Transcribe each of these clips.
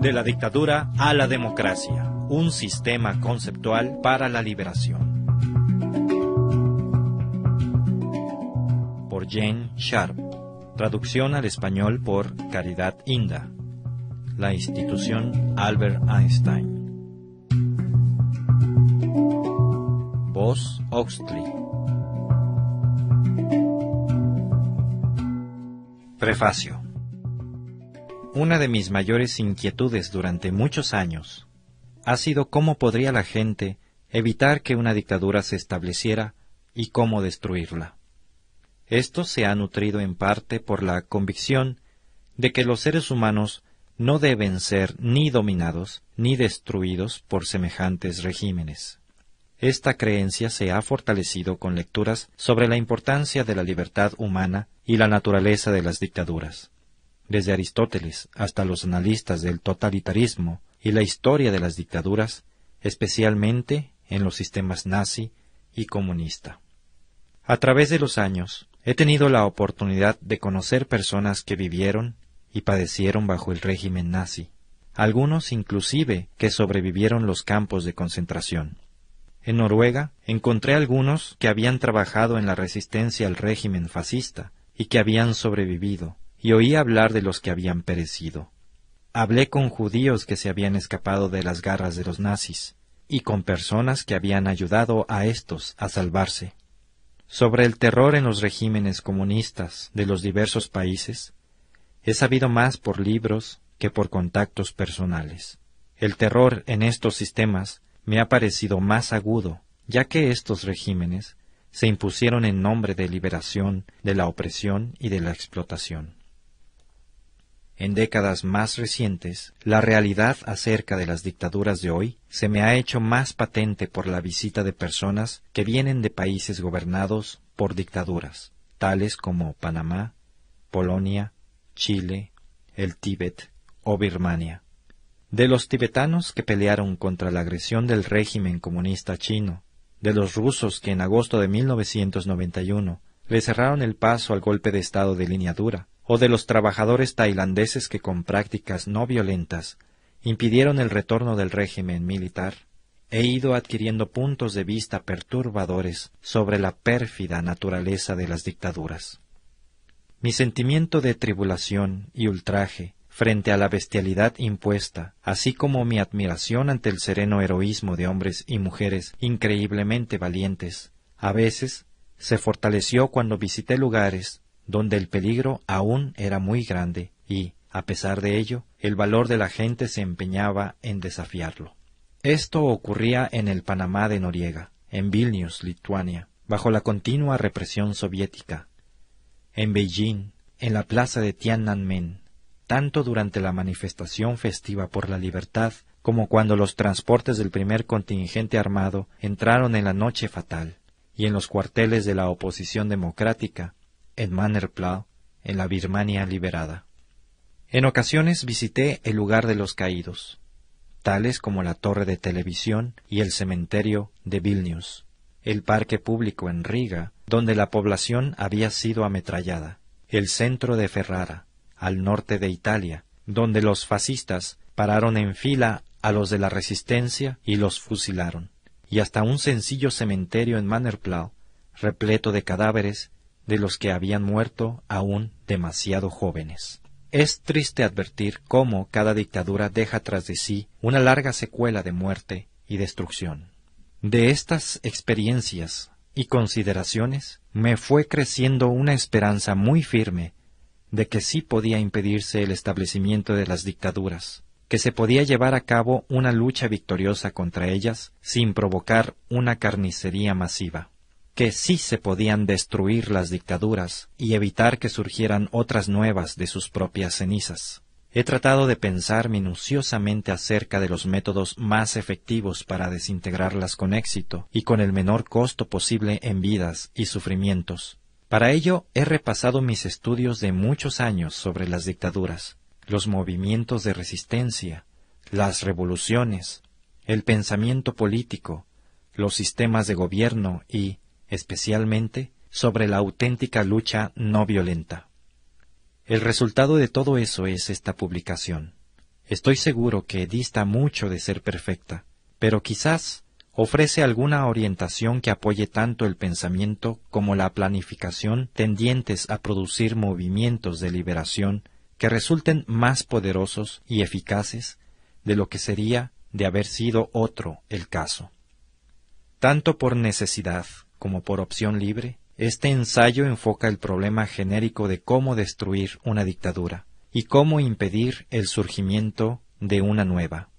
De la dictadura a la democracia, un sistema conceptual para la liberación. Por Jane Sharp. Traducción al español por Caridad Inda. La institución Albert Einstein. Voz Oxley. Prefacio. Una de mis mayores inquietudes durante muchos años ha sido cómo podría la gente evitar que una dictadura se estableciera y cómo destruirla. Esto se ha nutrido en parte por la convicción de que los seres humanos no deben ser ni dominados ni destruidos por semejantes regímenes. Esta creencia se ha fortalecido con lecturas sobre la importancia de la libertad humana y la naturaleza de las dictaduras. Desde Aristóteles hasta los analistas del totalitarismo y la historia de las dictaduras, especialmente en los sistemas nazi y comunista. A través de los años, He tenido la oportunidad de conocer personas que vivieron y padecieron bajo el régimen nazi, algunos inclusive que sobrevivieron los campos de concentración. En Noruega encontré algunos que habían trabajado en la resistencia al régimen fascista y que habían sobrevivido, y oí hablar de los que habían perecido. Hablé con judíos que se habían escapado de las garras de los nazis, y con personas que habían ayudado a éstos a salvarse. Sobre el terror en los regímenes comunistas de los diversos países, he sabido más por libros que por contactos personales. El terror en estos sistemas me ha parecido más agudo, ya que estos regímenes se impusieron en nombre de liberación de la opresión y de la explotación. En décadas más recientes, la realidad acerca de las dictaduras de hoy se me ha hecho más patente por la visita de personas que vienen de países gobernados por dictaduras, tales como Panamá, Polonia, Chile, el Tíbet o Birmania. De los tibetanos que pelearon contra la agresión del régimen comunista chino, de los rusos que en agosto de 1991 le cerraron el paso al golpe de Estado de línea dura, o de los trabajadores tailandeses que con prácticas no violentas impidieron el retorno del régimen militar, he ido adquiriendo puntos de vista perturbadores sobre la pérfida naturaleza de las dictaduras. Mi sentimiento de tribulación y ultraje frente a la bestialidad impuesta, así como mi admiración ante el sereno heroísmo de hombres y mujeres increíblemente valientes, a veces se fortaleció cuando visité lugares donde el peligro aún era muy grande y, a pesar de ello, el valor de la gente se empeñaba en desafiarlo. Esto ocurría en el Panamá de Noriega, en Vilnius, Lituania, bajo la continua represión soviética, en Beijing, en la plaza de Tiananmen, tanto durante la manifestación festiva por la libertad como cuando los transportes del primer contingente armado entraron en la noche fatal, y en los cuarteles de la oposición democrática, en en la Birmania liberada. En ocasiones visité el lugar de los caídos, tales como la torre de televisión y el cementerio de Vilnius, el parque público en Riga, donde la población había sido ametrallada, el centro de Ferrara, al norte de Italia, donde los fascistas pararon en fila a los de la resistencia y los fusilaron, y hasta un sencillo cementerio en Mannerplau, repleto de cadáveres de los que habían muerto aún demasiado jóvenes. Es triste advertir cómo cada dictadura deja tras de sí una larga secuela de muerte y destrucción. De estas experiencias y consideraciones me fue creciendo una esperanza muy firme de que sí podía impedirse el establecimiento de las dictaduras, que se podía llevar a cabo una lucha victoriosa contra ellas sin provocar una carnicería masiva que sí se podían destruir las dictaduras y evitar que surgieran otras nuevas de sus propias cenizas. He tratado de pensar minuciosamente acerca de los métodos más efectivos para desintegrarlas con éxito y con el menor costo posible en vidas y sufrimientos. Para ello he repasado mis estudios de muchos años sobre las dictaduras, los movimientos de resistencia, las revoluciones, el pensamiento político, los sistemas de gobierno y, especialmente sobre la auténtica lucha no violenta. El resultado de todo eso es esta publicación. Estoy seguro que dista mucho de ser perfecta, pero quizás ofrece alguna orientación que apoye tanto el pensamiento como la planificación tendientes a producir movimientos de liberación que resulten más poderosos y eficaces de lo que sería de haber sido otro el caso. Tanto por necesidad como por opción libre, este ensayo enfoca el problema genérico de cómo destruir una dictadura y cómo impedir el surgimiento de una nueva.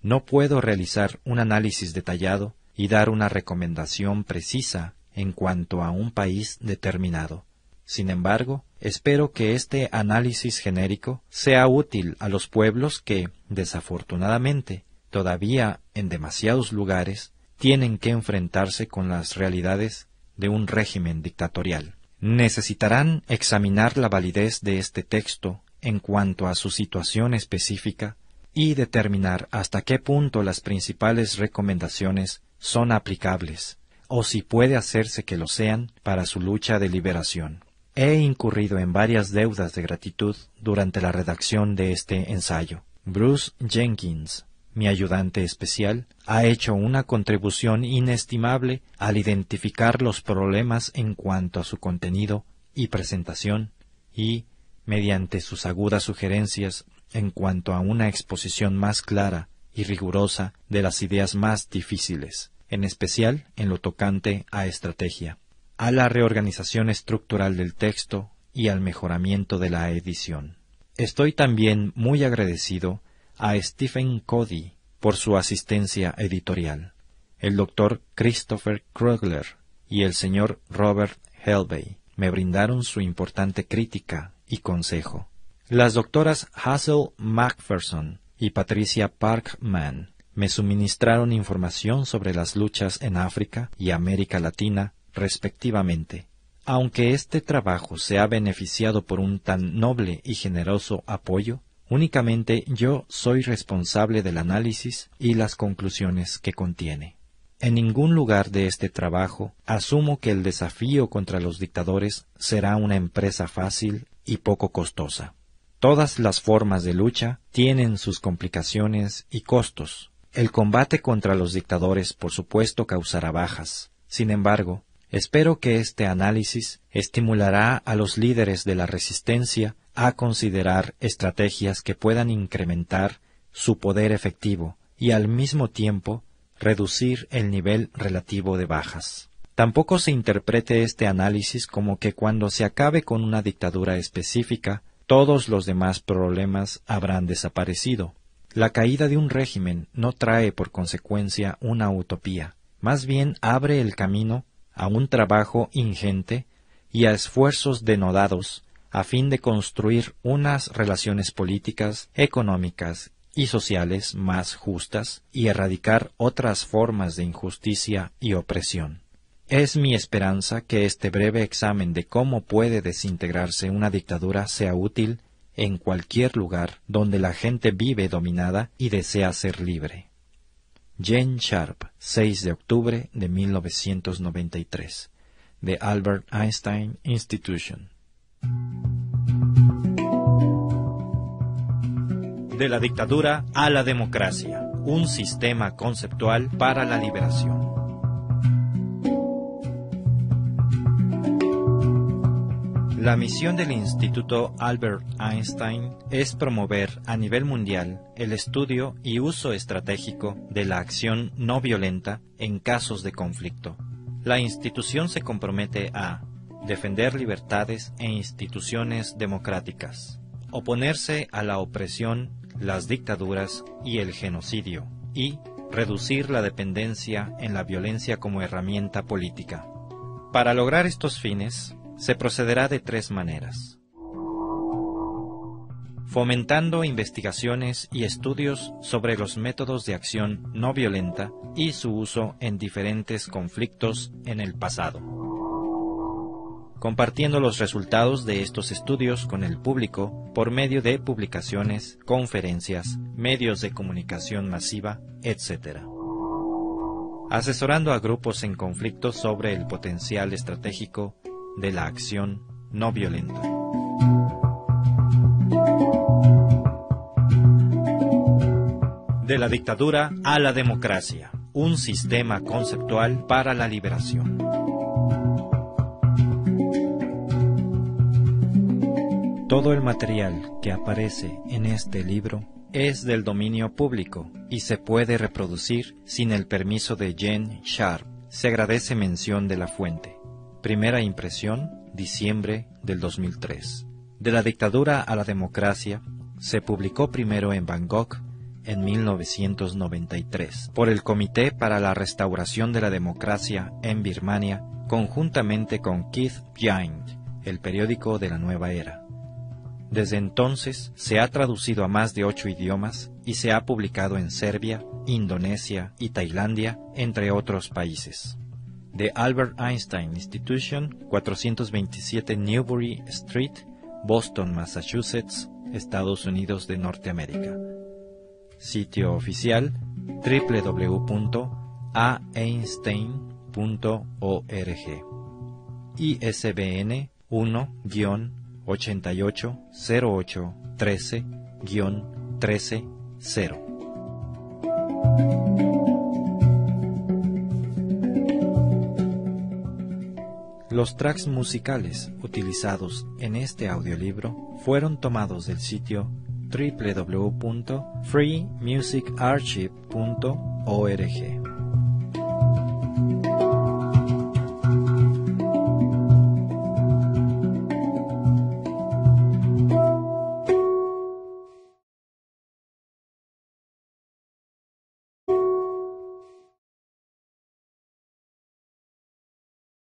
No puedo realizar un análisis detallado y dar una recomendación precisa en cuanto a un país determinado. Sin embargo, espero que este análisis genérico sea útil a los pueblos que, desafortunadamente, todavía en demasiados lugares, tienen que enfrentarse con las realidades de un régimen dictatorial. Necesitarán examinar la validez de este texto en cuanto a su situación específica y determinar hasta qué punto las principales recomendaciones son aplicables, o si puede hacerse que lo sean para su lucha de liberación. He incurrido en varias deudas de gratitud durante la redacción de este ensayo. Bruce Jenkins, mi ayudante especial, ha hecho una contribución inestimable al identificar los problemas en cuanto a su contenido y presentación y, mediante sus agudas sugerencias, en cuanto a una exposición más clara y rigurosa de las ideas más difíciles, en especial en lo tocante a estrategia, a la reorganización estructural del texto y al mejoramiento de la edición. Estoy también muy agradecido a Stephen Cody por su asistencia editorial, el doctor Christopher Krugler y el señor Robert Helvey me brindaron su importante crítica y consejo. Las doctoras Hazel Macpherson y Patricia Parkman me suministraron información sobre las luchas en África y América Latina, respectivamente. Aunque este trabajo se ha beneficiado por un tan noble y generoso apoyo, únicamente yo soy responsable del análisis y las conclusiones que contiene. En ningún lugar de este trabajo asumo que el desafío contra los dictadores será una empresa fácil y poco costosa. Todas las formas de lucha tienen sus complicaciones y costos. El combate contra los dictadores, por supuesto, causará bajas. Sin embargo, espero que este análisis estimulará a los líderes de la resistencia a considerar estrategias que puedan incrementar su poder efectivo y al mismo tiempo reducir el nivel relativo de bajas. Tampoco se interprete este análisis como que cuando se acabe con una dictadura específica, todos los demás problemas habrán desaparecido. La caída de un régimen no trae por consecuencia una utopía, más bien abre el camino a un trabajo ingente y a esfuerzos denodados a fin de construir unas relaciones políticas, económicas y sociales más justas y erradicar otras formas de injusticia y opresión. Es mi esperanza que este breve examen de cómo puede desintegrarse una dictadura sea útil en cualquier lugar donde la gente vive dominada y desea ser libre. Jane Sharp, 6 de octubre de 1993, de Albert Einstein Institution. De la dictadura a la democracia, un sistema conceptual para la liberación. La misión del Instituto Albert Einstein es promover a nivel mundial el estudio y uso estratégico de la acción no violenta en casos de conflicto. La institución se compromete a defender libertades e instituciones democráticas, oponerse a la opresión, las dictaduras y el genocidio, y reducir la dependencia en la violencia como herramienta política. Para lograr estos fines, se procederá de tres maneras. Fomentando investigaciones y estudios sobre los métodos de acción no violenta y su uso en diferentes conflictos en el pasado. Compartiendo los resultados de estos estudios con el público por medio de publicaciones, conferencias, medios de comunicación masiva, etc asesorando a grupos en conflicto sobre el potencial estratégico de la acción no violenta. De la dictadura a la democracia, un sistema conceptual para la liberación. Todo el material que aparece en este libro es del dominio público y se puede reproducir sin el permiso de Jen Sharp. Se agradece mención de la fuente. Primera impresión, diciembre del 2003. De la dictadura a la democracia, se publicó primero en Bangkok en 1993 por el Comité para la Restauración de la Democracia en Birmania, conjuntamente con Keith Giant, el periódico de la nueva era. Desde entonces se ha traducido a más de ocho idiomas y se ha publicado en Serbia, Indonesia y Tailandia, entre otros países. The Albert Einstein Institution, 427 Newbury Street, Boston, Massachusetts, Estados Unidos de Norteamérica. Sitio oficial www.aeinstein.org. ISBN 1 Los tracks musicales utilizados en este audiolibro fueron tomados del sitio www.freemusicarchive.org.